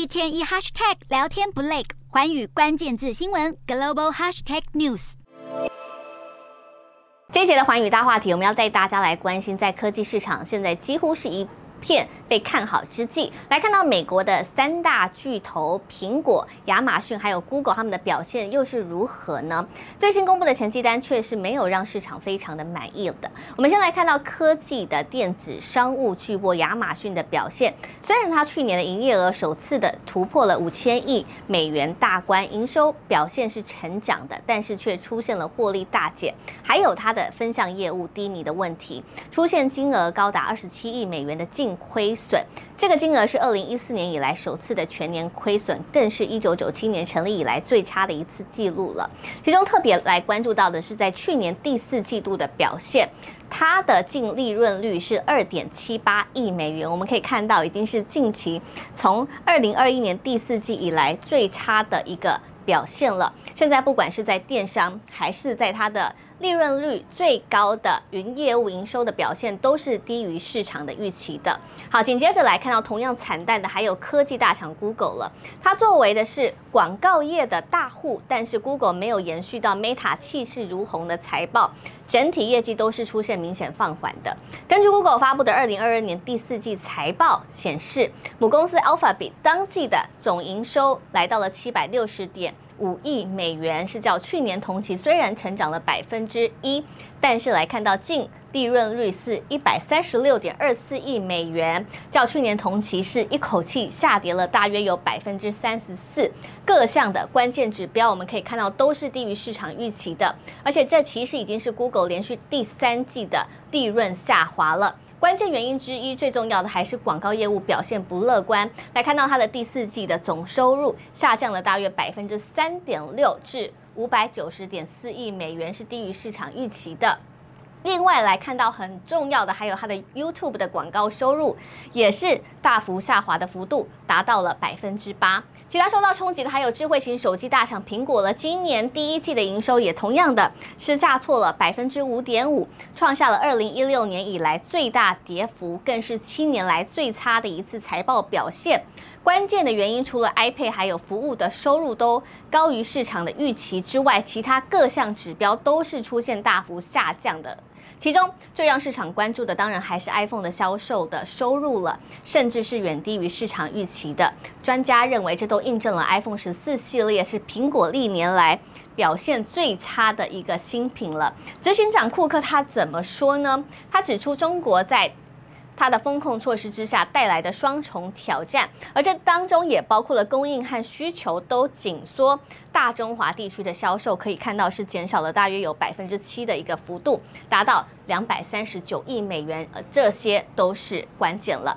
一天一 hashtag 聊天不累，环宇关键字新闻 global hashtag news。这一节的环宇大话题，我们要带大家来关心，在科技市场现在几乎是一片被看好之际，来看到美国的三大巨头苹果、亚马逊还有 Google，他们的表现又是如何呢？最新公布的成绩单却是没有让市场非常的满意的。我们先来看到科技的电子商务巨擘亚马逊的表现，虽然它去年的营业额首次的突破了五千亿美元大关，营收表现是成长的，但是却出现了获利大减，还有它的分项业务低迷的问题，出现金额高达二十七亿美元的净亏损，这个金额是二零一四年以来首次的全年亏损，更是一九九七年成立以来最差的一次记录了。其中特别来关注到的是，在去年第四季度的表现，它的净利润率是二点七八亿美元，我们可以看到已经是近期从二零二一年第四季以来最差的一个表现了。现在不管是在电商还是在它的利润率最高的云业务营收的表现都是低于市场的预期的。好，紧接着来看到同样惨淡的还有科技大厂 Google 了。它作为的是广告业的大户，但是 Google 没有延续到 Meta 气势如虹的财报，整体业绩都是出现明显放缓的。根据 Google 发布的二零二二年第四季财报显示，母公司 Alphabet 当季的总营收来到了七百六十点。五亿美元是较去年同期虽然成长了百分之一，但是来看到净利润率是一百三十六点二四亿美元，较去年同期是一口气下跌了大约有百分之三十四。各项的关键指标我们可以看到都是低于市场预期的，而且这其实已经是 Google 连续第三季的利润下滑了。关键原因之一，最重要的还是广告业务表现不乐观。来看到它的第四季的总收入下降了大约百分之三点六，至五百九十点四亿美元，是低于市场预期的。另外来看到很重要的，还有它的 YouTube 的广告收入也是大幅下滑的幅度达到了百分之八。其他受到冲击的还有智慧型手机大厂苹果了，今年第一季的营收也同样的是下挫了百分之五点五，创下了二零一六年以来最大跌幅，更是七年来最差的一次财报表现。关键的原因除了 iPad 还有服务的收入都高于市场的预期之外，其他各项指标都是出现大幅下降的。其中最让市场关注的，当然还是 iPhone 的销售的收入了，甚至是远低于市场预期的。专家认为，这都印证了 iPhone 十四系列是苹果历年来表现最差的一个新品了。执行长库克他怎么说呢？他指出，中国在它的风控措施之下带来的双重挑战，而这当中也包括了供应和需求都紧缩，大中华地区的销售可以看到是减少了大约有百分之七的一个幅度，达到两百三十九亿美元，呃，这些都是关键了。